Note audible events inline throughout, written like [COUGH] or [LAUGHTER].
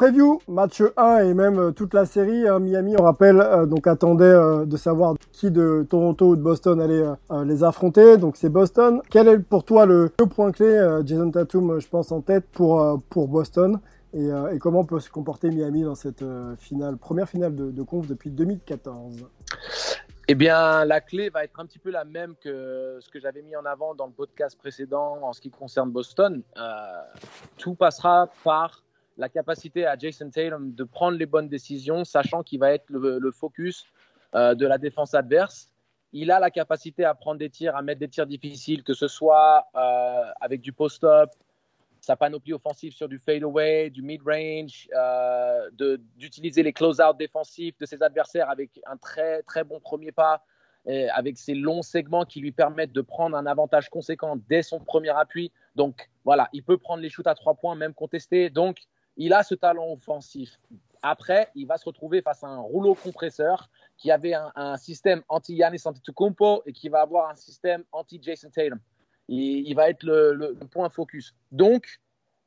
Preview, match 1 et même euh, toute la série. hein, Miami, on rappelle, euh, donc attendait euh, de savoir qui de Toronto ou de Boston allait les affronter. Donc c'est Boston. Quel est pour toi le, point clé Jason Tatum, je pense, en tête pour, pour Boston et, comment peut se comporter Miami dans cette finale, première finale de, de conf depuis 2014 Eh bien, la clé va être un petit peu la même que ce que j'avais mis en avant dans le podcast précédent en ce qui concerne Boston. Tout passera par la capacité à Jason Tatum de prendre les bonnes décisions, sachant qu'il va être le, focus euh, de la défense adverse. Il a la capacité à prendre des tirs, à mettre des tirs difficiles, que ce soit euh, avec du post-up, sa panoplie offensive sur du fadeaway, du mid-range, euh, d'utiliser les close-out défensifs de ses adversaires avec un très très bon premier pas, et avec ses longs segments qui lui permettent de prendre un avantage conséquent dès son premier appui. Donc voilà, il peut prendre les shoots à trois points, même contestés. Donc il a ce talent offensif. Après, il va se retrouver face à un rouleau compresseur qui avait un, système anti-Giannis Antetokounmpo et qui va avoir un système anti-Jason Tatum. Il, va être le, point focus. Donc,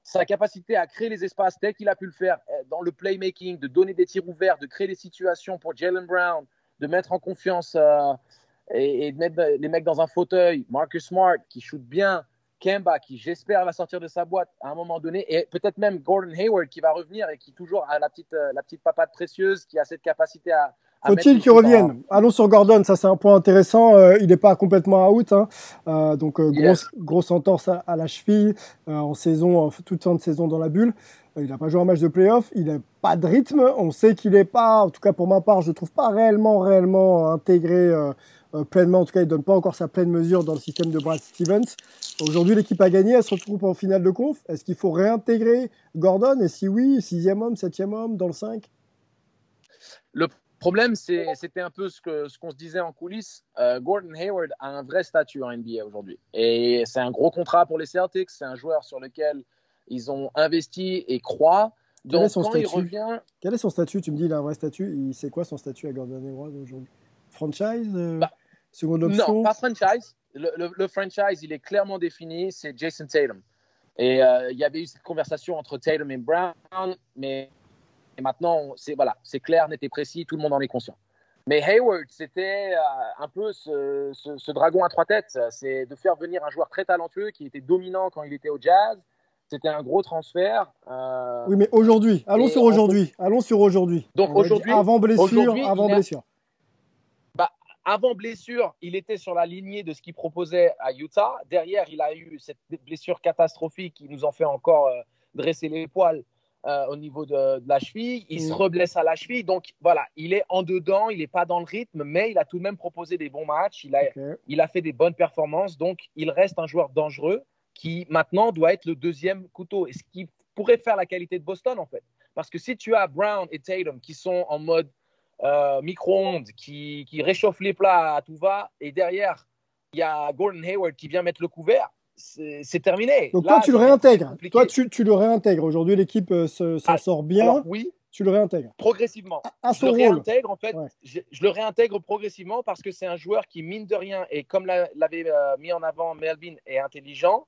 sa capacité à créer les espaces tel qu'il a pu le faire euh, dans le playmaking, de donner des tirs ouverts, de créer des situations pour Jalen Brown, de mettre en confiance euh, et, et de mettre les mecs dans un fauteuil, Marcus Smart qui shoot bien, Kemba qui j'espère va sortir de sa boîte à un moment donné, et peut-être même Gordon Hayward qui va revenir et qui toujours a la petite, euh, la petite papade précieuse, qui a cette capacité à... Faut-il qu'il en- revienne? Allons sur Gordon, ça c'est un point intéressant. Euh, il n'est pas complètement out, hein. Euh, donc euh, Yes. grosse, grosse entorse à, à la cheville en saison, toute fin de saison dans la bulle. Il n'a pas joué un match de playoff, il n'a pas de rythme. On sait qu'il n'est pas, en tout cas pour ma part, je ne trouve pas réellement, réellement intégré pleinement. En tout cas, il donne pas encore sa pleine mesure dans le système de Brad Stevens. Aujourd'hui, l'équipe a gagné, elle se retrouve en finale de conf. Est-ce qu'il faut réintégrer Gordon? Et si oui, sixième homme, septième homme, dans le 5 Le problème, c'était un peu ce qu'on ce qu'on se disait en coulisses. Euh, Gordon Hayward a un vrai statut en NBA aujourd'hui. Et c'est un gros contrat pour les Celtics. C'est un joueur sur lequel ils ont investi et croient. Quel est Donc, son quand il revient, Quel est son statut? Tu me dis, il a un vrai statut. C'est quoi son statut à Gordon Hayward aujourd'hui? Franchise euh, Bah, Seconde option non, pas franchise. Le, le- le franchise, il est clairement défini. C'est Jason Tatum. Et euh, il y avait eu cette conversation entre Tatum et Brown, mais et maintenant, c'est voilà, c'est clair, net et précis, tout le monde en est conscient. Mais Hayward, c'était euh, un peu ce, ce- ce dragon à trois têtes. C'est de faire venir un joueur très talentueux qui était dominant quand il était au Jazz. C'était un gros transfert. euh, Oui, mais aujourd'hui. Allons sur aujourd'hui. Allons sur aujourd'hui. Donc aujourd'hui- Avant blessure. Avant blessure, il était sur la lignée de ce qu'il proposait à Utah. Derrière, il a eu cette blessure catastrophique qui nous en fait encore euh, dresser les poils euh, au niveau de, de la cheville. Il Mm. se reblesse à la cheville. Donc voilà, il est en dedans, il n'est pas dans le rythme, mais il a tout de même proposé des bons matchs. Il a, il a fait des bonnes performances. Donc il reste un joueur dangereux qui maintenant doit être le deuxième couteau. Et ce qui pourrait faire la qualité de Boston en fait. Parce que si tu as Brown et Tatum qui sont en mode euh, micro-ondes, qui, qui réchauffent les plats à tout va, et derrière, il y a Gordon Hayward qui vient mettre le couvert, c'est terminé. Donc Là, toi, tu le réintègres. Toi, tu, tu le réintègres. Aujourd'hui, l'équipe euh, se- s'en Ah, sort bien. Alors, oui, Tu le réintègres. progressivement. À je son le rôle. réintègre en fait. Ouais. Je, je le réintègre progressivement parce que c'est un joueur qui mine de rien et comme l'a- l'avait euh, mis en avant Melvin est intelligent,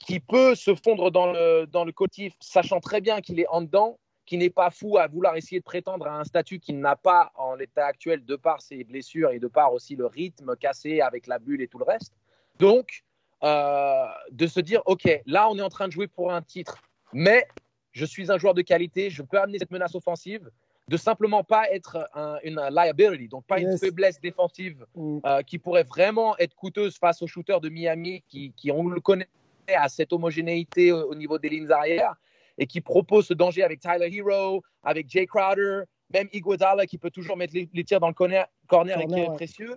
qui peut se fondre dans le dans le collectif, sachant très bien qu'il est en dedans, qui n'est pas fou à vouloir essayer de prétendre à un statut qu'il n'a pas en l'état actuel de par ses blessures et de par aussi le rythme cassé avec la bulle et tout le reste. Donc euh, de se dire ok là on est en train de jouer pour un titre, mais je suis un joueur de qualité, je peux amener cette menace offensive. de simplement pas être une liability, donc pas une faiblesse défensive mm. euh, qui pourrait vraiment être coûteuse face aux shooters de Miami qui, qui on le connaît à cette homogénéité au, niveau des lignes arrière et qui propose ce danger avec Tyler Hero, avec Jay Crowder, même Iguodala qui peut toujours mettre les, tirs dans le corner, corner, et qui est précieux.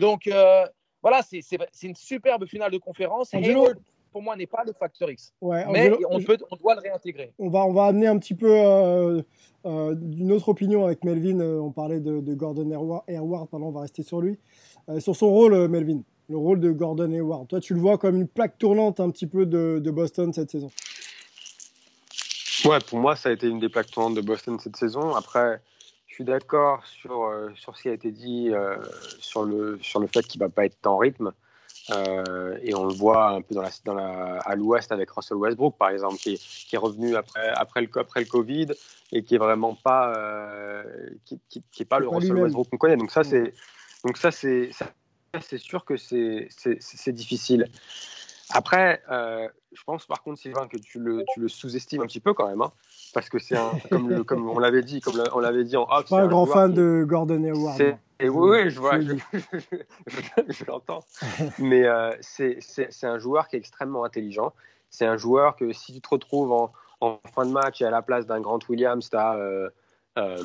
Donc euh, voilà, c'est une superbe finale de conférence. Hayward, pour moi, n'est pas le facteur X. mais on, peut, on, doit le réintégrer. On va, on va amener un petit peu euh, euh, d'une autre opinion avec Melvin. Euh, on parlait de, Gordon Hayward, pardon, on va rester sur lui. sur son rôle, Melvin, le rôle de Gordon Hayward. Toi, tu le vois comme une plaque tournante un petit peu de, Boston cette saison. Ouais, pour moi, ça a été une des plaques tournantes de Boston cette saison. Après, je suis d'accord sur, sur ce qui a été dit sur, le, sur le fait qu'il ne va pas être en rythme. Euh, et on le voit un peu dans la, dans la, à l'ouest avec Russell Westbrook, par exemple, qui, qui, est revenu après, après, le, après le Covid et qui est vraiment pas, euh, qui, qui, est pas le Russell Westbrook qu'on connaît. Donc ça, c'est, donc ça, c'est, c'est sûr que c'est, c'est, difficile. Après, euh, je pense par contre, Sylvain, que tu le, tu le sous-estimes un petit peu quand même, hein, parce que c'est comme, comme on l'avait dit, comme on l'avait dit en off. Pas un grand fan de Gordon Hayward. Et oui, je vois, je, [LAUGHS] l'entends. Mais euh, c'est un joueur qui est extrêmement intelligent. C'est un joueur que si tu te retrouves en, en fin de match et à la place d'un Grant Williams, tu as, euh, euh,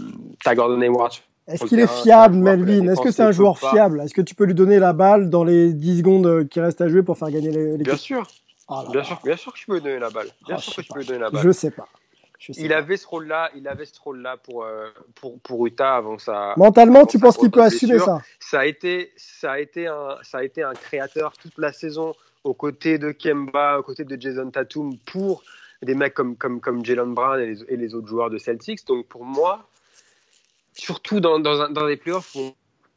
Gordon Hayward. Est-ce qu'il est fiable, Melvin? Est-ce que c'est un joueur fiable? Est-ce que tu peux lui donner la balle dans les 10 secondes qui restent à jouer pour faire gagner les, Bien sûr. Oh bien, sûr bien sûr que je peux lui donner la balle. Bien oh, sûr que je peux lui donner la balle. Je sais pas il avait ce rôle-là, il avait ce rôle-là pour, euh, pour, pour Utah avant ça. Mentalement, tu penses qu'il peut assumer ça? Ça a été, ça a été un, ça a été un créateur toute la saison aux côtés de Kemba, aux côtés de Jason Tatum pour des mecs comme comme comme Jalen Brown et les, autres joueurs de Celtics. Donc pour moi, surtout dans dans, dans les playoffs, on,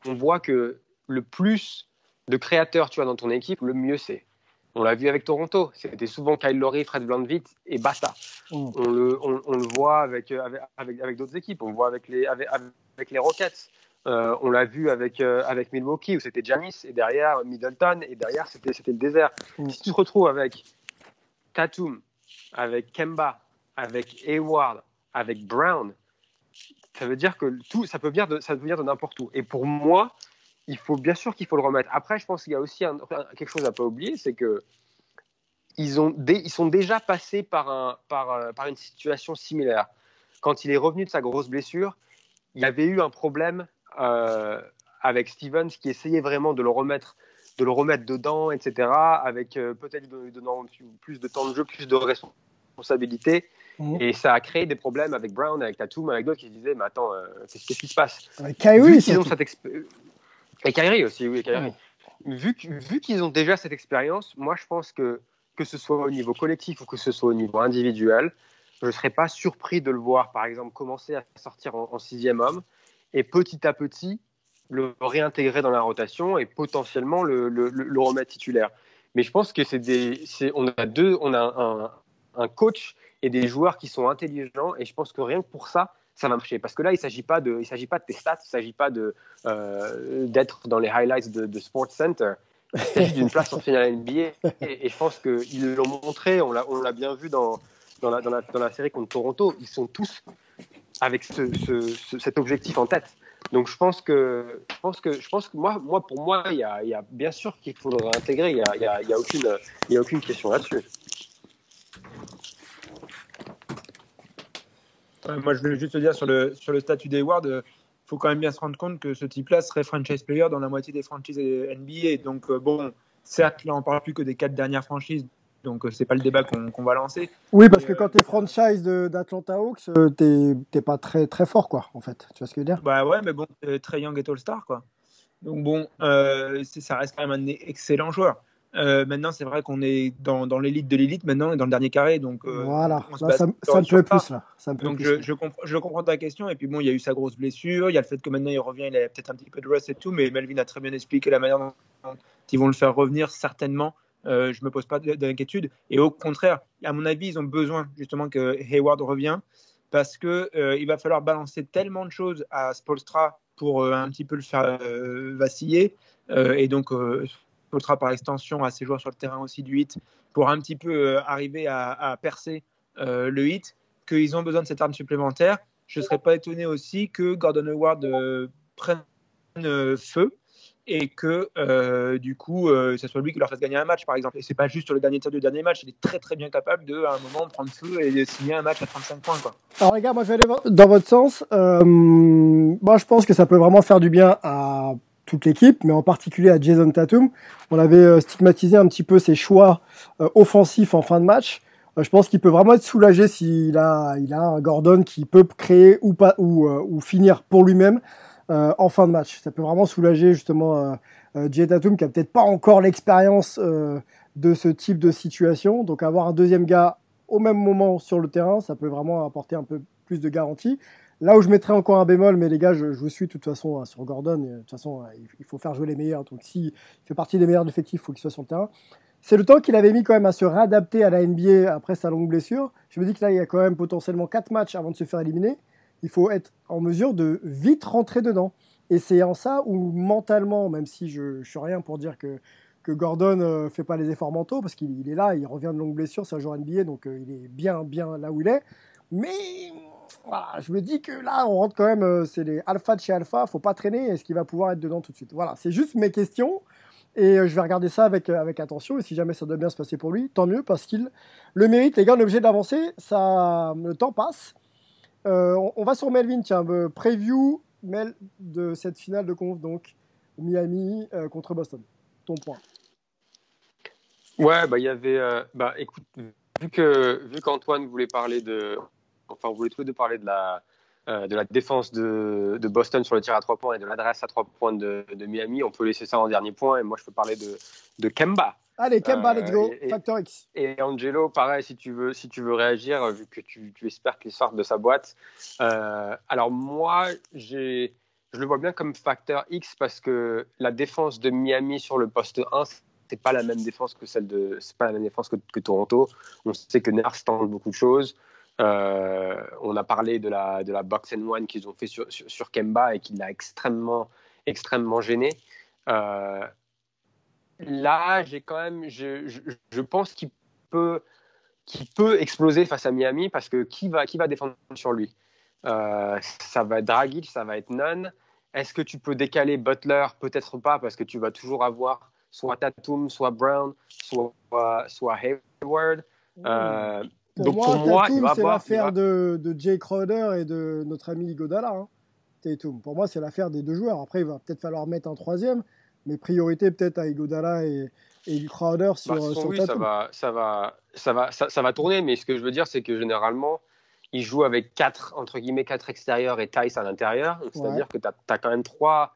on voit que le plus de créateurs tu as dans ton équipe, le mieux c'est. On l'a vu avec Toronto. C'était souvent Kyle Lowry, Fred VanVleet et basta. Mm. On, le, on, le, voit avec, avec, avec d'autres équipes. On le voit avec les, avec, avec les Rockets. Euh, on l'a vu avec, euh, avec Milwaukee où c'était Janis et derrière Middleton et derrière c'était, c'était le désert. Mm. Si tu te retrouves avec Tatum, avec Kemba, avec Hayward, avec Brown, ça veut dire que tout, ça peut venir de, ça peut venir de n'importe où. Et pour moi, il faut bien sûr qu'il faut le remettre. Après, je pense qu'il y a aussi quelque chose à pas oublier, c'est que ils, ont ils sont déjà passés par, un, par, euh, par, une situation similaire. Quand il est revenu de sa grosse blessure, il y avait eu un problème euh, avec Stevens qui essayait vraiment de le remettre, de le remettre dedans, etc. Avec euh, peut-être donnant plus de temps de jeu, plus de responsabilités. Mmh. Et ça a créé des problèmes avec Brown, avec Tatum, avec d'autres qui disaient Mais attends, qu'est-ce qui se passe? Avec Kyrie, et Kyrie aussi, oui, Kyrie. Vu, vu qu'ils ont déjà cette expérience, moi je pense que que ce soit au niveau collectif ou que ce soit au niveau individuel, je ne serais pas surpris de le voir, par exemple, commencer à sortir en, sixième homme et petit à petit le réintégrer dans la rotation et potentiellement le, le, le remettre titulaire. Mais je pense que c'est des, on a deux, on a un, un, coach et des joueurs qui sont intelligents et je pense que rien que pour ça, ça va marcher. Parce que là, il ne s'agit pas de, pas de tes stats, il ne s'agit pas de euh, d'être dans les highlights de, de Sports Center. Il s'agit d'une place en finale NBA. Et, je pense qu'ils l'ont montré, on l'a, bien vu dans, dans, la, dans, la, dans, la, série contre Toronto. Ils sont tous avec ce, ce, cet objectif en tête. Donc je pense que, je pense que, je pense que moi, moi pour moi, il y a, bien sûr qu'il faut le réintégrer. Il n'y y a, y a, a aucune question là-dessus. Moi, je voulais juste te dire sur le, sur le statut d'Hayward, il euh, faut quand même bien se rendre compte que ce type-là serait franchise player dans la moitié des franchises NBA. Donc, euh, bon, certes, là, on ne parle plus que des quatre dernières franchises. Donc, euh, c'est pas le débat qu'on va lancer. Oui, parce que quand tu es franchise d'Atlanta Hawks, tu n'es pas très, très fort, quoi, en fait. Tu vois ce que je veux dire? Bah ouais, mais bon, Trey Young est All-Star, quoi. Donc, bon, ça reste quand même un excellent joueur. Euh, maintenant, c'est vrai qu'on est dans, dans l'élite de l'élite maintenant, et dans le dernier carré. Donc, euh, voilà, ça, me plaît plus. Là. Ça donc, je, je, je, comprends ta question. Et puis, bon, il y a eu sa grosse blessure. Il y a le fait que maintenant, il revient, il a peut-être un petit peu de rust et tout. Mais Melvin a très bien expliqué la manière dont ils vont le faire revenir, certainement. Euh, je ne me pose pas d'inquiétude. Et au contraire, à mon avis, ils ont besoin justement que Hayward revienne parce qu'il il va falloir balancer tellement de choses à Spolstra pour un petit peu le faire vaciller. et donc, par extension à ses joueurs sur le terrain aussi du hit pour un petit peu euh, arriver à, percer euh, le hit, qu'ils ont besoin de cette arme supplémentaire. je ne serais pas étonné aussi que Gordon Hayward euh, prenne feu et que du coup, ce soit lui qui leur fasse gagner un match, par exemple. Et c'est pas juste sur le dernier tir du dernier match, il est très très bien capable de, à un moment, prendre feu et de signer un match à 35 points. Quoi. Alors, les gars, moi je vais aller dans votre sens. Moi, je pense que ça peut vraiment faire du bien à toute l'équipe, mais en particulier à Jason Tatum. On avait euh, stigmatisé un petit peu ses choix euh, offensifs en fin de match. Euh, je pense qu'il peut vraiment être soulagé s'il a, il a un Gordon qui peut créer ou pas ou, ou finir pour lui-même en fin de match. Ça peut vraiment soulager justement Jay Tatum qui a peut-être pas encore l'expérience de ce type de situation. Donc avoir un deuxième gars au même moment sur le terrain, ça peut vraiment apporter un peu plus de garantie. Là où je mettrais encore un bémol, mais les gars, je, vous suis de toute façon hein, sur Gordon. Et, de toute façon, euh, il, faut faire jouer les meilleurs. Donc s'il fait partie des meilleurs effectifs, il faut qu'il soit sur le terrain. C'est le temps qu'il avait mis quand même à se réadapter à la NBA après sa longue blessure. Je me dis que là, il y a quand même potentiellement quatre matchs avant de se faire éliminer. Il faut être en mesure de vite rentrer dedans. Et c'est en ça où mentalement, même si je ne suis rien pour dire que, Gordon ne fait pas les efforts mentaux, parce qu'il il est là, il revient de longue blessure, c'est un joueur NBA, donc euh, il est bien, bien là où il est. Mais je me dis que là, on rentre quand même, euh, c'est les alpha de chez alpha, faut pas traîner, est-ce qu'il va pouvoir être dedans tout de suite? Voilà, c'est juste mes questions. Et euh, je vais regarder ça avec, euh, avec attention. Et si jamais ça doit bien se passer pour lui, tant mieux parce qu'il le mérite. Les gars, on est obligé d'avancer. Ça, le temps passe. On, va sur Melvin. Tiens, preview Mel de cette finale de conf donc Miami contre Boston. Ton point. Ouais, bah il y avait, bah écoute, vu que vu qu'Antoine voulait parler de, enfin on voulait tous les deux parler de la euh, de la défense de, de Boston sur le tir à trois points et de l'adresse à trois points de, de Miami, on peut laisser ça en dernier point et moi je peux parler de de Kemba. Allez, Kemba, Euh, let's go. et- Factor X. Et Angelo, pareil, si tu veux, si tu veux réagir, euh, vu que tu, tu espères qu'il sorte de sa boîte. Euh, alors moi, j'ai, je le vois bien comme facteur X parce que la défense de Miami sur le poste 1, c'est pas la même défense que celle de, c'est pas la même défense que, que Toronto. On sait que Nurse tente beaucoup de choses. Euh, on a parlé de la, de la box and one qu'ils ont fait sur, Kemba et qui l'a extrêmement, extrêmement gêné. Euh, là, j'ai quand même, je, je, pense qu'il peut, qu'il peut exploser face à Miami parce que qui va, qui va défendre sur lui? Euh, Ça va être Dragic, ça va être Nunn. Est-ce que tu peux décaler Butler? Peut-être pas parce que tu vas toujours avoir soit Tatum, soit Brown, soit, soit Hayward. Pour donc moi, pour moi, il Tatum, va c'est avoir- il l'affaire va- de, de Jay Crowder et de notre ami Igodala. Hein. Tatum. Pour moi, c'est l'affaire des deux joueurs. Après, il va peut-être falloir mettre un troisième, mais priorité peut-être à Igodala et, et Crowder sur, Bah, sur lui, ça va, ça, va, ça, va, ça, ça va tourner, mais ce que je veux dire, c'est que généralement, il joue avec quatre, entre guillemets, quatre extérieurs et Tice à l'intérieur. C'est-à-dire que tu as, quand même trois.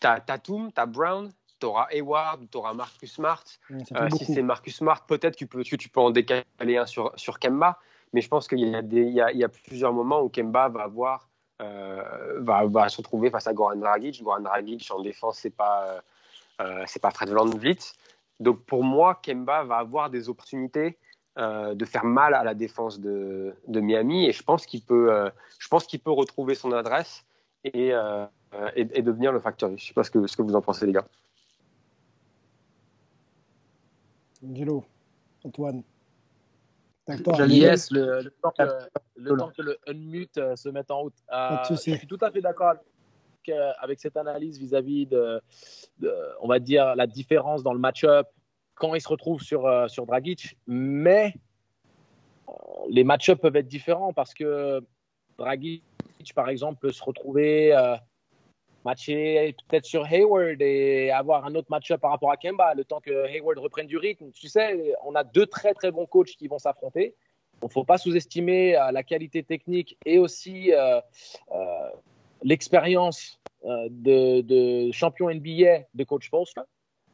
Tu as Tatum, tu as Brown, tu auras Hayward, tu auras Marcus Smart. Euh, si c'est Marcus Smart, peut-être que tu peux, que tu peux en décaler un sur, sur Kemba, mais je pense qu'il y, y a, il y a plusieurs moments où Kemba va avoir. euh, va, va se retrouver face à Goran Dragic. Goran Dragic en défense, c'est pas euh, c'est pas Fred VanVleet. Donc pour moi, Kemba va avoir des opportunités euh, de faire mal à la défense de, de Miami et je pense qu'il peut, je pense qu'il peut retrouver son adresse et, et, et devenir le facteur. Je sais pas ce que, ce que vous en pensez les gars. Angelo, Antoine. Yes, le, le temps que le, temps que le unmute euh, se mette en route. Euh, souci. je suis tout à fait d'accord avec, euh, avec cette analyse vis-à-vis de, de, on va dire, la différence dans le match-up quand il se retrouve sur, euh, sur Dragic. Mais les match-up peuvent être différents parce que Dragic, par exemple, peut se retrouver euh, matché peut-être sur Hayward et avoir un autre match-up par rapport à Kemba, le temps que Hayward reprenne du rythme. Tu sais, on a deux très très bons coachs qui vont s'affronter. Il ne faut pas sous-estimer euh, la qualité technique et aussi euh, euh, l'expérience de, champion NBA de coach Polstra.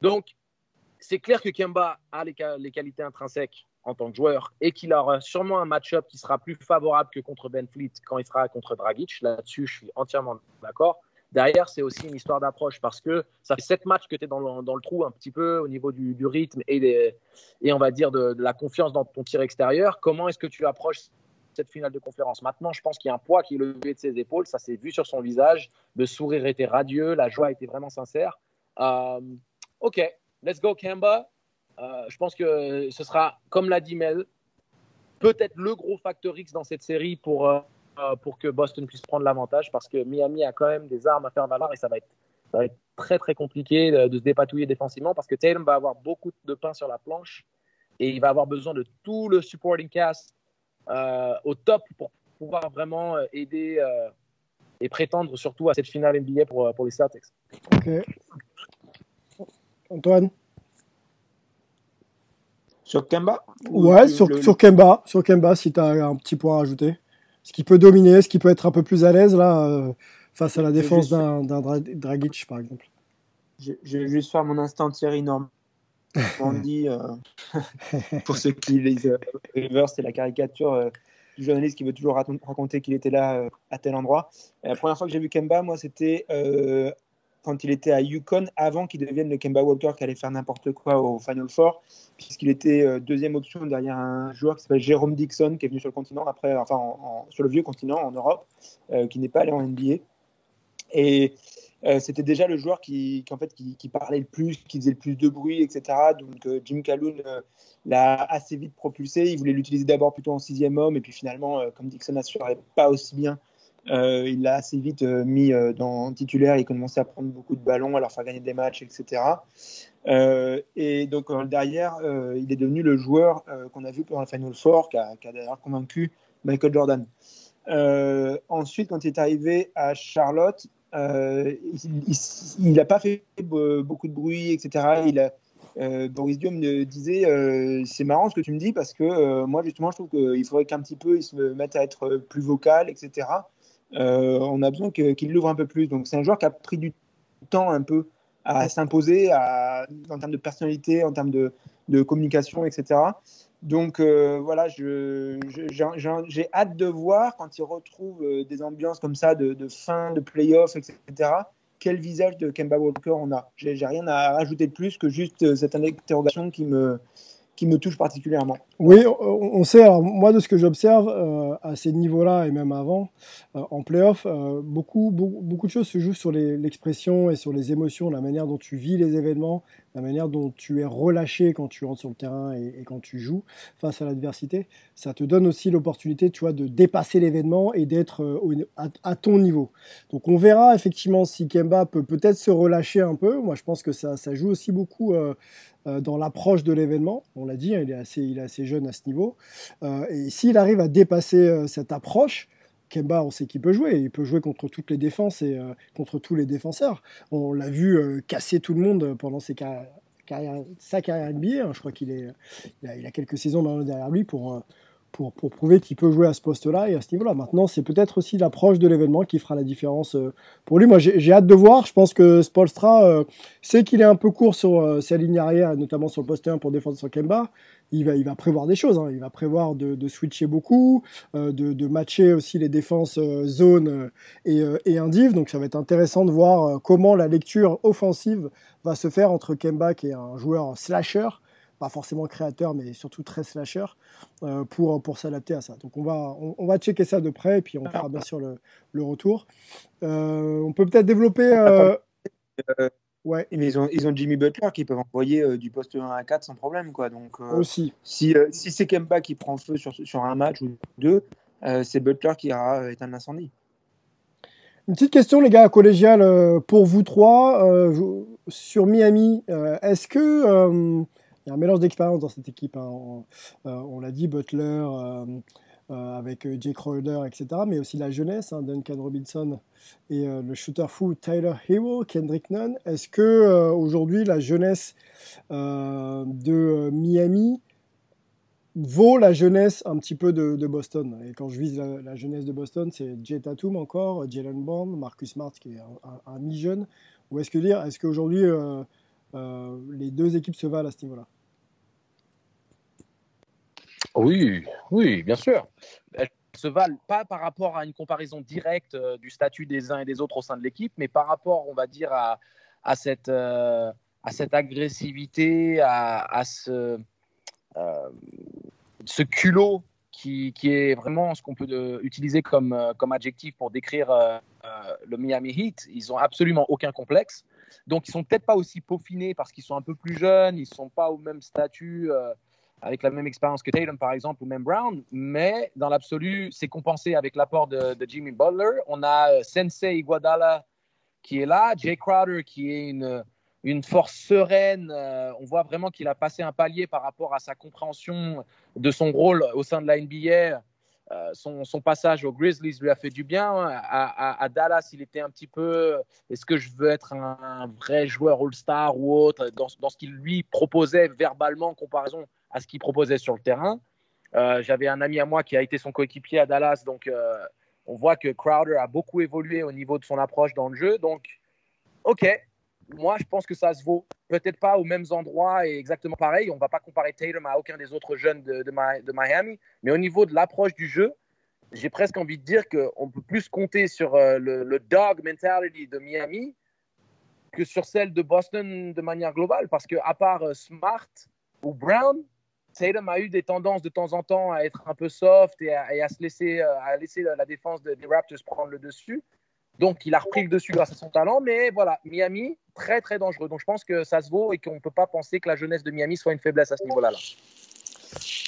Donc, c'est clair que Kemba a les, les, qualités intrinsèques en tant que joueur et qu'il aura sûrement un match-up qui sera plus favorable que contre Ben Fleet quand il sera contre Dragic. Là-dessus, je suis entièrement d'accord. Derrière, c'est aussi une histoire d'approche parce que ça fait sept matchs que tu es dans le, trou un petit peu au niveau du, rythme et, on va dire de, de, la confiance dans ton tir extérieur. Comment est-ce que tu approches cette finale de conférence? Maintenant, je pense qu'il y a un poids qui est levé de ses épaules. Ça s'est vu sur son visage. Le sourire était radieux. La joie était vraiment sincère. Euh, OK, let's go, Kemba. Euh, je pense que ce sera, comme l'a dit Mel, peut-être le gros facteur X dans cette série pour, euh, pour que Boston puisse prendre l'avantage parce que Miami a quand même des armes à faire valoir et ça va être, ça va être très très compliqué de, de, se dépatouiller défensivement parce que Tatum va avoir beaucoup de pain sur la planche et il va avoir besoin de tout le supporting cast euh, au top pour pouvoir vraiment euh, aider euh, et prétendre surtout à cette finale NBA pour, pour les Celtics. Ok. Antoine? Sur Kemba Ouais, sur, le... sur Kemba, sur Kemba, si tu as un petit point à ajouter. Ce qui peut dominer, ce qui peut être un peu plus à l'aise là, euh, face à la défense d'un Dra Dragic, par exemple. Je, je, vais juste faire mon instant Thierry [LAUGHS] dit, euh, [LAUGHS] pour ceux qui lisent euh, River, c'est la caricature euh, du journaliste qui veut toujours raconter qu'il était là à tel endroit. La première fois que j'ai vu Kemba, moi, c'était quand il était à Yukon, avant qu'il devienne le Kemba Walker qui allait faire n'importe quoi au Final Four, puisqu'il était euh, deuxième option derrière un joueur qui s'appelle Jérôme Dixon, qui est venu sur le continent, après, enfin, en, en, sur le vieux continent, en Europe, qui n'est pas allé en NBA. Et euh, c'était déjà le joueur qui, en fait, qui, parlait le plus, qui faisait le plus de bruit, etc. Donc euh, Jim Calhoun euh, l'a assez vite propulsé. Il voulait l'utiliser d'abord plutôt en sixième homme, et puis finalement, comme Dixon n'assurait pas aussi bien, il l'a assez vite mis dans titulaire. Il commençait à prendre beaucoup de ballons, à leur faire gagner des matchs, etc. et donc derrière, il est devenu le joueur qu'on a vu pendant la Final Four, qui a, d'ailleurs convaincu Michael Jordan. ensuite, quand il est arrivé à Charlotte, euh, il n'a pas fait beaucoup de bruit, etc. Euh, Boris Dio me disait euh, c'est marrant ce que tu me dis parce que euh, moi justement je trouve qu'il faudrait qu'un petit peu il se mette à être plus vocal, etc. Euh, on a besoin qu'il qu l'ouvre un peu plus. Donc c'est un joueur qui a pris du temps un peu à s'imposer en termes de personnalité, en termes de, de communication, etc. Donc euh, voilà, j'ai hâte de voir quand il retrouve euh, des ambiances comme ça de, de fin de playoff, etc. Quel visage de Kemba Walker on a J'ai rien à rajouter de plus que juste euh, cette interrogation qui me, me touche particulièrement. Oui, on sait, moi de ce que j'observe euh, à ces niveaux-là et même avant, euh, en playoff, euh, beaucoup, de choses se jouent sur l'expression et sur les émotions, la manière dont tu vis les événements, la manière dont tu es relâché quand tu rentres sur le terrain et, quand tu joues face à l'adversité. Ça te donne aussi l'opportunité, tu vois, de dépasser l'événement et d'être à, à, ton niveau. Donc on verra effectivement si Kemba peut peut-être se relâcher un peu. Moi je pense que ça, joue aussi beaucoup dans l'approche de l'événement. On l'a dit, hein, il, est assez, jeune à ce niveau. Euh, et s'il arrive à dépasser euh, cette approche, Kemba, on sait qu'il peut jouer. Il peut jouer contre toutes les défenses et euh, contre tous les défenseurs. On l'a vu casser tout le monde pendant ses sa carrière NBA. Hein. Je crois qu'il a, quelques saisons derrière lui pour pour, pour prouver qu'il peut jouer à ce poste-là et à ce niveau-là. Maintenant, c'est peut-être aussi l'approche de l'événement qui fera la différence euh, pour lui. Moi, j'ai hâte de voir. Je pense que Spolstra euh, sait qu'il est un peu court sur euh, sa ligne arrière, notamment sur le poste 1 pour défendre son Kemba. Il va, il va prévoir des choses. Hein. Il va prévoir de, de switcher beaucoup, euh, de, de, matcher aussi les défenses euh, zone et, et indiv. Donc, ça va être intéressant de voir comment la lecture offensive va se faire entre Kemba, qui est un joueur slasher, pas forcément créateur, mais surtout très slasher, euh, pour, pour s'adapter à ça. Donc on va, on, on, va checker ça de près, et puis on fera bien sûr le, le retour. Euh, on peut peut-être développer... Euh... Ouais. Mais ils ont, ils ont Jimmy Butler qui peuvent envoyer euh, du poste 1 à 4 sans problème. Quoi. Donc, euh, Aussi. Si, si c'est Kemba qui prend feu sur, sur un match ou deux, c'est Butler qui ira éteindre l'incendie. Une petite question, les gars, collégiale pour vous trois. Euh, sur Miami, euh, est-ce que il y a un mélange d'expérience dans cette équipe. Hein. On, euh, on l'a dit, Butler euh, euh, avec Jake Crowder, etc. Mais aussi la jeunesse, hein, Duncan Robinson et le shooter fou Tyler Hero, Kendrick Nunn. Est-ce que aujourd'hui la jeunesse de Miami vaut la jeunesse un petit peu de, Boston? Et quand je vise la, jeunesse de Boston, c'est Jay Tatum encore, Jalen Brown, Marcus Smart qui est un, un, un mi-jeune. Ou est-ce que dire, est-ce qu'aujourd'hui euh, euh, les deux équipes se valent à ce niveau-là? Oui, oui, bien sûr. Elles se valent pas par rapport à une comparaison directe euh, du statut des uns et des autres au sein de l'équipe, mais par rapport, on va dire, à, cette, euh, à cette agressivité, à, ce, euh, ce culot qui, qui, est vraiment ce qu'on peut utiliser comme, comme adjectif pour décrire le Miami Heat. Ils n'ont absolument aucun complexe. Donc, ils sont peut-être pas aussi peaufinés parce qu'ils sont un peu plus jeunes, ils sont pas au même statut avec la même expérience que Tatum, par exemple, ou même Brown. Mais dans l'absolu, c'est compensé avec l'apport de, Jimmy Butler. On a euh, Sensei Iguodala qui est là, Jay Crowder qui est une, force sereine. Euh, on voit vraiment qu'il a passé un palier par rapport à sa compréhension de son rôle au sein de la NBA. Euh, son, passage aux Grizzlies lui a fait du bien. À, à, Dallas, il était un petit peu est-ce que je veux être un, vrai joueur All-Star ou autre dans ce qu'il lui proposait verbalement en comparaison à ce qu'il proposait sur le terrain. Euh, J'avais un ami à moi qui a été son coéquipier à Dallas, donc euh, on voit que Crowder a beaucoup évolué au niveau de son approche dans le jeu. Donc, ok, moi je pense que ça se vaut. Peut-être pas aux mêmes endroits et exactement pareil. On ne va pas comparer Tatum à aucun des autres jeunes de, Miami, mais au niveau de l'approche du jeu, j'ai presque envie de dire qu'on peut plus compter sur euh, le, le, dog mentality de Miami que sur celle de Boston de manière globale, parce que à part Smart ou Brown, Tatum a eu des tendances de temps en temps à être un peu soft et à, et à se laisser, euh, à laisser la défense des Raptors prendre le dessus. Donc, il a repris le dessus grâce à son talent. Mais voilà, Miami, très, très dangereux. Donc, je pense que ça se vaut et qu'on ne peut pas penser que la jeunesse de Miami soit une faiblesse à ce niveau-là. Là.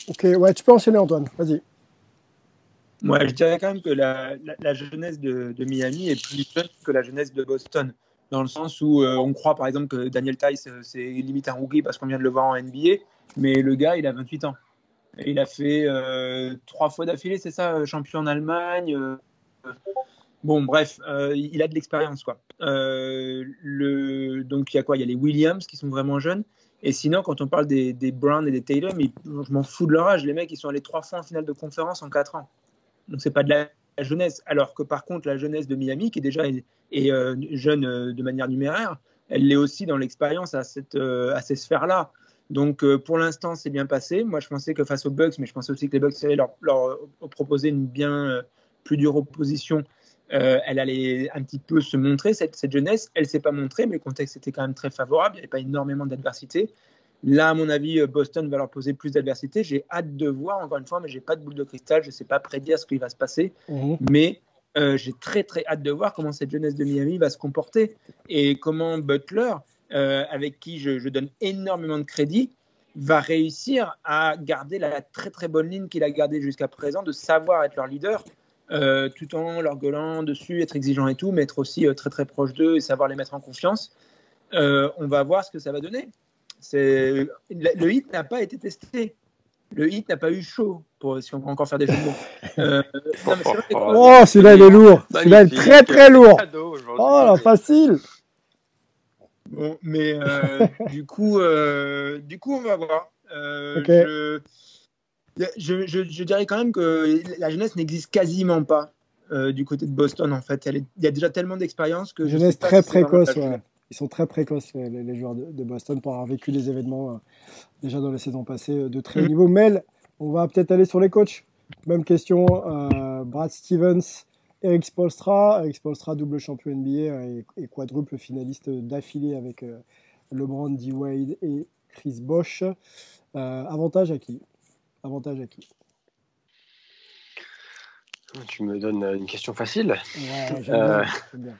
Ok, ouais, tu peux enchaîner, Antoine. Vas-y. Ouais, je dirais quand même que la, la, la jeunesse de, de, Miami est plus jeune que la jeunesse de Boston. Dans le sens où euh, on croit, par exemple, que Daniel Tice, c'est limite un rookie parce qu'on vient de le voir en NBA. Mais le gars, il a 28 ans. Il a fait euh, trois fois d'affilée, c'est ça, champion en Allemagne. Euh, bon, bref, euh, il a de l'expérience, quoi. donc, il y a quoi? Il y a les Williams qui sont vraiment jeunes. Et sinon, quand on parle des, des Brown et des Tatum, ils, je m'en fous de leur âge. Les mecs, ils sont allés trois fois en finale de conférence en quatre ans. Donc, c'est pas de la, jeunesse. Alors que par contre, la jeunesse de Miami, qui est déjà est jeune de manière numéraire, elle l'est aussi dans l'expérience à, cette, à ces sphères-là. Donc euh, pour l'instant, c'est bien passé. Moi, je pensais que face aux Bucks, mais je pensais aussi que les Bucks allaient leur, leur proposer une bien euh, plus dure opposition. Euh, elle allait un petit peu se montrer, cette, cette jeunesse. Elle ne s'est pas montrée, mais le contexte était quand même très favorable. Il n'y avait pas énormément d'adversité. Là, à mon avis, Boston va leur poser plus d'adversité. J'ai hâte de voir, encore une fois, mais je n'ai pas de boule de cristal. Je ne sais pas prédire ce qui va se passer. Mmh. Mais euh, j'ai très, très hâte de voir comment cette jeunesse de Miami va se comporter et comment Butler, euh, avec qui je, je, donne énormément de crédit, va réussir à garder la très très bonne ligne qu'il a gardée jusqu'à présent, de savoir être leur leader, euh, tout en leur gueulant dessus, être exigeant et tout, mais être aussi euh, très très proche d'eux et savoir les mettre en confiance. Euh, on va voir ce que ça va donner. Le hit n'a pas été testé. Le hit n'a pas eu chaud, pour, si on peut encore faire des jeux de mots. [LAUGHS] Euh, oh, celui-là, il est lourd. Celui-là, il est très très lourd. Oh, là, facile. Bon, mais euh, [LAUGHS] du coup, euh, du coup, on va voir. Euh, okay. je, je, je, dirais quand même que la jeunesse n'existe quasiment pas du côté de Boston. En fait, il y a déjà tellement d'expérience que jeunesse très si précoce. Ouais. Ils sont très précoces les, les joueurs de, de, Boston pour avoir vécu les événements déjà dans les saisons passées de très haut mmh. niveau. Mel, on va peut-être aller sur les coachs. Même question. Brad Stevens. Eric Spolstra, Eric Spolstra, double champion NBA et, et quadruple finaliste d'affilée avec euh, LeBron, D. Wade et Chris Bosch. Euh, avantage à qui? Avantage à qui? Tu me donnes une question facile. Ouais, euh, bien,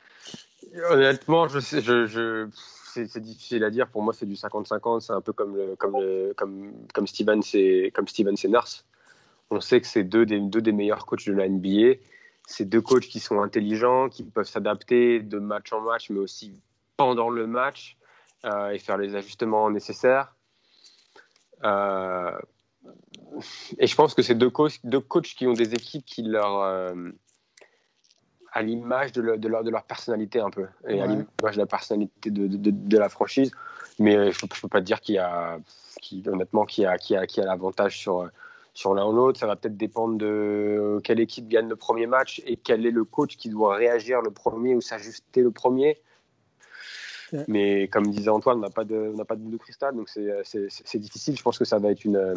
bien. Honnêtement, je sais, je, je c'est difficile à dire. Pour moi, c'est du 50-50. C'est un peu comme, le, comme, le, comme, comme Stevens et Nurse. On sait que c'est deux des, deux des meilleurs coachs de la NBA c'est deux coachs qui sont intelligents, qui peuvent s'adapter de match en match, mais aussi pendant le match euh, et faire les ajustements nécessaires. Euh, et je pense que c'est deux coachs, deux coachs qui ont des équipes qui leur, euh, à l'image de, le, de, leur, de leur personnalité un peu, et ouais. à l'image de la personnalité de, de, la franchise. Mais je ne peux pas dire qu'il y a, qui, honnêtement, qu'il y a, qui a, qui a l'avantage sur sur l'un ou l'autre. Ça va peut-être dépendre de quelle équipe gagne le premier match et quel est le coach qui doit réagir le premier ou s'ajuster le premier. Ouais. Mais comme disait Antoine, on n'a pas de, on n'a pas de boule de cristal, donc c'est difficile. Je pense que ça va être une,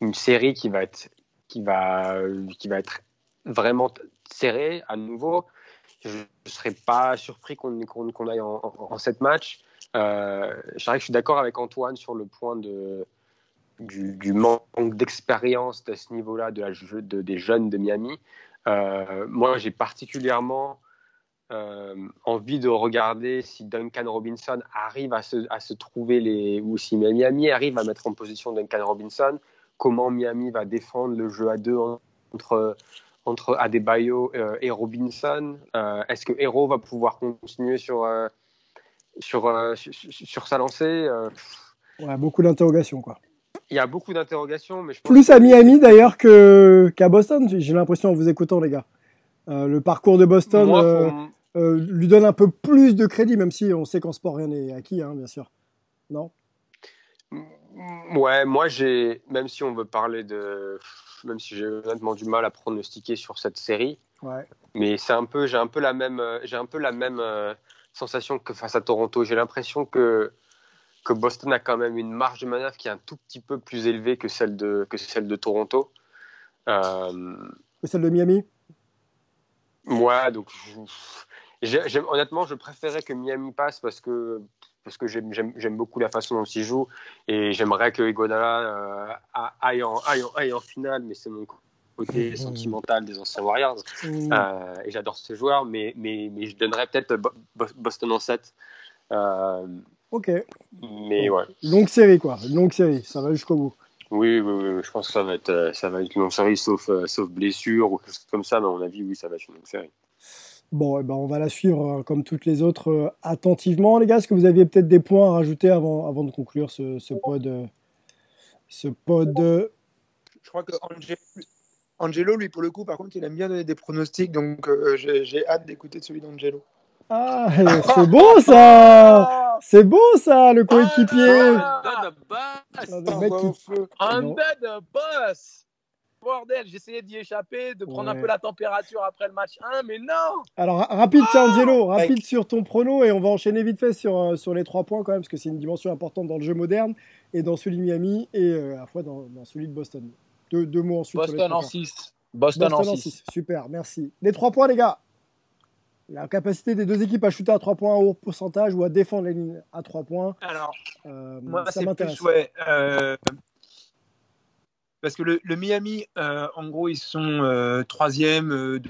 une série qui va être, qui va, qui va être vraiment serrée à nouveau. Je ne serais pas surpris qu'on qu qu aille en, en, en sept matchs. Euh, je dirais que je suis d'accord avec Antoine sur le point de, du, manque d'expérience à ce niveau-là de de, des jeunes de Miami. Euh, moi, j'ai particulièrement euh, envie de regarder si Duncan Robinson arrive à se, à se trouver les. ou si Miami arrive à mettre en position Duncan Robinson, comment Miami va défendre le jeu à deux entre, entre Adebayo euh, et Robinson. Est-ce que Hero va pouvoir continuer sur, sur, sur, sur, sa lancée ouais, Beaucoup d'interrogations, quoi. Il y a beaucoup d'interrogations, mais je pense Plus à Miami d'ailleurs qu'à Boston, j'ai l'impression en vous écoutant, les gars. le parcours de Boston. Moi, euh, lui donne un peu plus de crédit, même si on sait qu'en sport rien n'est acquis, hein, bien sûr. Non? Ouais, moi j'ai, même si on veut parler de, même si j'ai honnêtement du mal à pronostiquer sur cette série, ouais. mais c'est un peu, j'ai un peu la même, j'ai un peu la même euh, sensation que face à Toronto. J'ai l'impression que que Boston a quand même une marge de manœuvre qui est un tout petit peu plus élevée que celle de que celle de Toronto. Euh... celle de Miami? Ouais, donc honnêtement, je préférais que Miami passe parce que parce que j'aime beaucoup la façon dont il joue et j'aimerais que Egodala euh, aille, en, aille, aille, en, finale, mais c'est mon côté sentimental des anciens Warriors mmh. euh, et j'adore ce joueur, mais, mais, mais je donnerais peut-être Boston en 7. Euh, ok. Mais ouais. Longue série quoi, longue série, ça va jusqu'au bout. Oui, oui, oui, je pense que ça va être, ça va être une longue série sauf, sauf blessure ou quelque chose comme ça, mais à mon avis, oui, ça va être une longue série. Bon, eh ben on va la suivre euh, comme toutes les autres euh, attentivement. Les gars, est-ce que vous aviez peut-être des points à rajouter avant, avant de conclure ce, ce pod euh, ce pod Je crois que Angelo, lui, pour le coup, par contre, il aime bien donner des pronostics, donc j'ai hâte d'écouter celui d'Angelo. Ah, [LAUGHS] c'est bon ça. C'est bon ça, le coéquipier. Ah, Un bad boss. Bordel, j'essayais d'y échapper, de prendre un peu la température après le match 1, mais non. Alors, rapide, tiens, ah Angelo, rapide sur ton prono, et on va enchaîner vite fait sur, euh, sur les trois points quand même, parce que c'est une dimension importante dans le jeu moderne, et dans celui de Miami, et euh, à la fois dans, celui de Boston. Deux, deux mots ensuite. Boston en 6. Boston, en 6. Super, merci. Les trois points, les gars la capacité des deux équipes à shooter à 3 points à haut pourcentage ou à défendre les lignes à 3 points. Alors, euh, moi, ça m'intéresse. Ouais, parce que le, Miami, euh, en gros, ils sont euh, troisième, euh,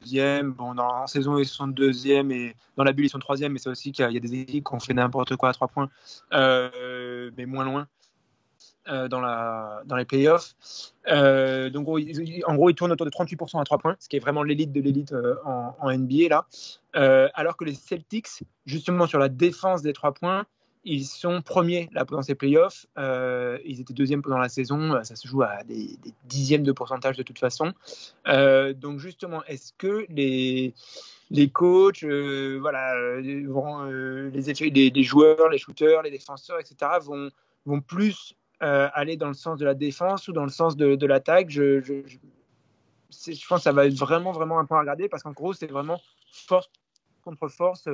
deuxième. Bon, dans la saison, ils sont deuxième et dans la bulle, ils sont troisième. Mais c'est aussi qu'il y, a des équipes qui ont fait n'importe quoi à trois points, mais moins loin. Dans, la, dans les playoffs. donc, en gros, ils tournent autour de 38% à 3 points, ce qui est vraiment l'élite de l'élite en, en, NBA là. alors que les Celtics, justement sur la défense des 3 points, ils sont premiers là pendant ces playoffs. Euh, ils étaient deuxièmes pendant la saison. Ça se joue à des, dixièmes de pourcentage de toute façon. Euh, donc justement, est-ce que les les coachs, euh, voilà, vont, les, les, joueurs, les shooters, les défenseurs, etc., vont vont plus aller dans le sens de la défense ou dans le sens de, de l'attaque je, je, je, je, pense que ça va être vraiment vraiment un point à regarder parce qu'en gros, c'est vraiment force contre force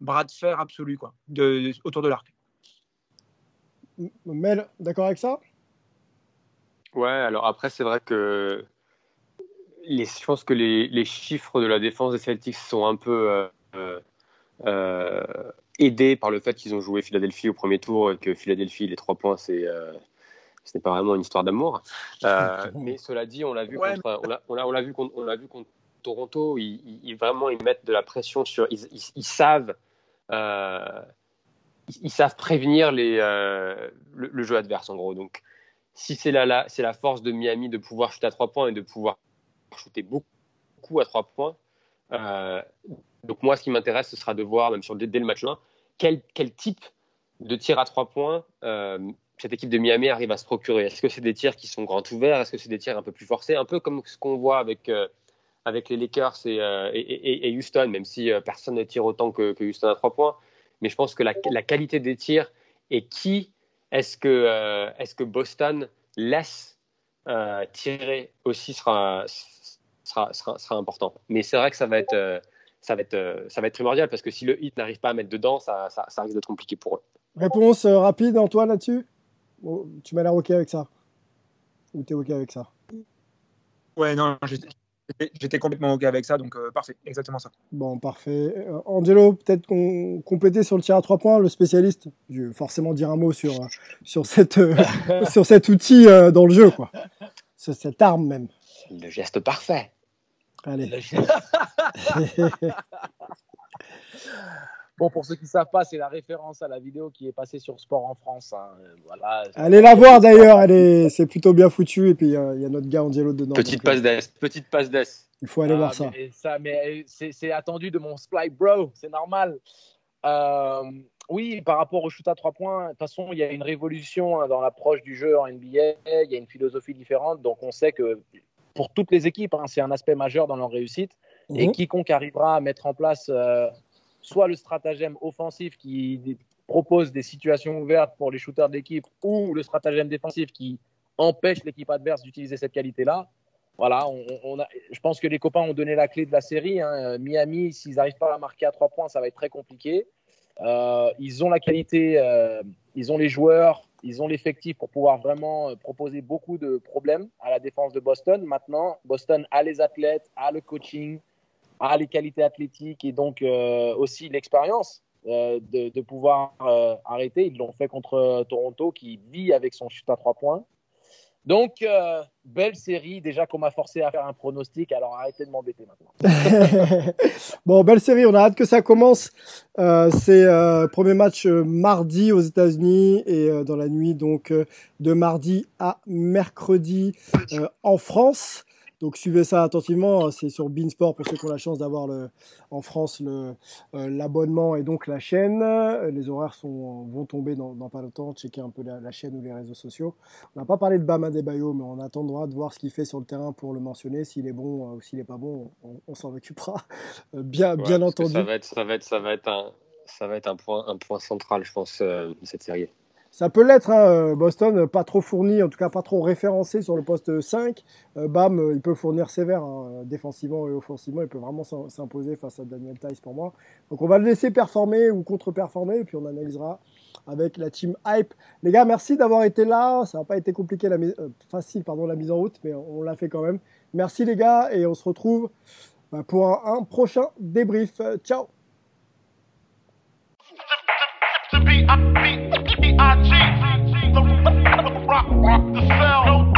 bras de fer absolu quoi, de, autour de l'arc. Mel, d'accord avec ça? Ouais, alors après, c'est vrai que les, je pense que les, les, chiffres de la défense des Celtics sont un peu euh, euh, euh, aidés par le fait qu'ils ont joué Philadelphie au premier tour et que Philadelphie, les trois points, c'est. ce n'est pas vraiment une histoire d'amour, [LAUGHS] mais cela dit, on l'a vu, contre, on l'a, on vu, contre, on l'a vu contre Toronto. Ils, ils, vraiment, ils mettent de la pression sur. Ils, ils savent euh, ils savent prévenir les, euh, le, jeu adverse en gros. Donc, si c'est la, c'est la force de Miami de pouvoir shooter à trois points et de pouvoir shooter beaucoup à trois points. Euh, donc moi, ce qui m'intéresse, ce sera de voir, même sur, dès, le match 1, quel, quel, type de tir à trois points cette équipe de Miami arrive à se procurer. Est-ce que c'est des tirs qui sont grands ouverts? Est-ce que c'est des tirs un peu plus forcés? Un peu comme ce qu'on voit avec, avec les Lakers et, et, Houston, même si personne ne tire autant que, Houston à trois points mais je pense que la, qualité des tirs et qui est-ce que, euh, est que Boston laisse euh, tirer aussi sera, sera, sera, important. Mais c'est vrai que ça va être, euh, ça va être, ça va être primordial parce que si le hit n'arrive pas à mettre dedans, ça, ça, ça risque d'être compliqué pour eux. Réponse rapide, Antoine, là-dessus? Tu m'as l'air OK avec ça Ou tu es OK avec ça? Ouais, non, J'étais complètement OK avec ça, donc euh, parfait, exactement ça. Bon, parfait. Euh, Angelo, peut-être qu'on compléter sur le tir à trois points, le spécialiste. Je vais forcément dire un mot sur, euh, sur, cette, sur cet outil dans le jeu, quoi. Sur cette arme même. Le geste parfait. Allez. Bon, pour ceux qui ne savent pas, c'est la référence à la vidéo qui est passée sur Sport en France. Hein. Voilà, Allez la voir d'ailleurs, est... c'est plutôt bien foutu. Et puis il y, a notre gars Angelo dedans. Petite passe d'ess, petite passe d'ess. Il faut aller ah, voir ça. Mais, ça, mais c'est attendu de mon Sply Bro, c'est normal. Euh, oui, par rapport au shoot à trois points, de toute façon, il y a une révolution hein, dans l'approche du jeu en NBA. Il y a une philosophie différente. Donc on sait que pour toutes les équipes, hein, c'est un aspect majeur dans leur réussite. Et mhm. quiconque arrivera à mettre en place euh, soit le stratagème offensif qui propose des situations ouvertes pour les shooters de l'équipe, ou le stratagème défensif qui empêche l'équipe adverse d'utiliser cette qualité-là. Voilà, on, a, je pense que les copains ont donné la clé de la série. Hein. Miami, s'ils n'arrivent pas à marquer à trois points, ça va être très compliqué. Euh, ils ont la qualité, euh, ils ont les joueurs, ils ont l'effectif pour pouvoir vraiment proposer beaucoup de problèmes à la défense de Boston. Maintenant, Boston a les athlètes, a le coaching, a les qualités athlétiques et donc euh, aussi l'expérience euh, de, de, pouvoir euh, arrêter. Ils l'ont fait contre Toronto qui vit avec son chute à trois points. Donc, belle série. Déjà qu'on m'a forcé à faire un pronostic, alors arrêtez de m'embêter maintenant. [LAUGHS] bon, belle série. On a hâte que ça commence. c'est premier match mardi aux États-Unis et dans la nuit donc de mardi à mercredi en France. Donc suivez ça attentivement, c'est sur Beansport pour ceux qui ont la chance d'avoir en France euh, l'abonnement et donc la chaîne. Les horaires sont, vont tomber dans, pas longtemps, checker un peu la, chaîne ou les réseaux sociaux. On n'a pas parlé de Bama Bayo, mais on attendra de voir ce qu'il fait sur le terrain pour le mentionner. S'il est bon euh, ou s'il n'est pas bon, on, s'en occupera. Euh, bien, bien entendu. Ça va être, ça va être, ça va être un, ça va être un point, un point central, je pense, cette série. Ça peut l'être, hein, euh, Boston, pas trop fourni, en tout cas pas trop référencé sur le poste 5. Euh, Bam, euh, il peut fournir sévère, hein, défensivement et offensivement, il peut vraiment s'imposer face à Daniel Tice pour moi. Donc on va le laisser performer ou contre-performer, et puis on analysera avec la team Hype. Les gars, merci d'avoir été là. Ça n'a pas été compliqué, la facile pardon, la mise en route, mais on, l'a fait quand même. Merci les gars, et on se retrouve bah, pour un prochain débrief. Ciao B.I.G. The rock, rock the sound.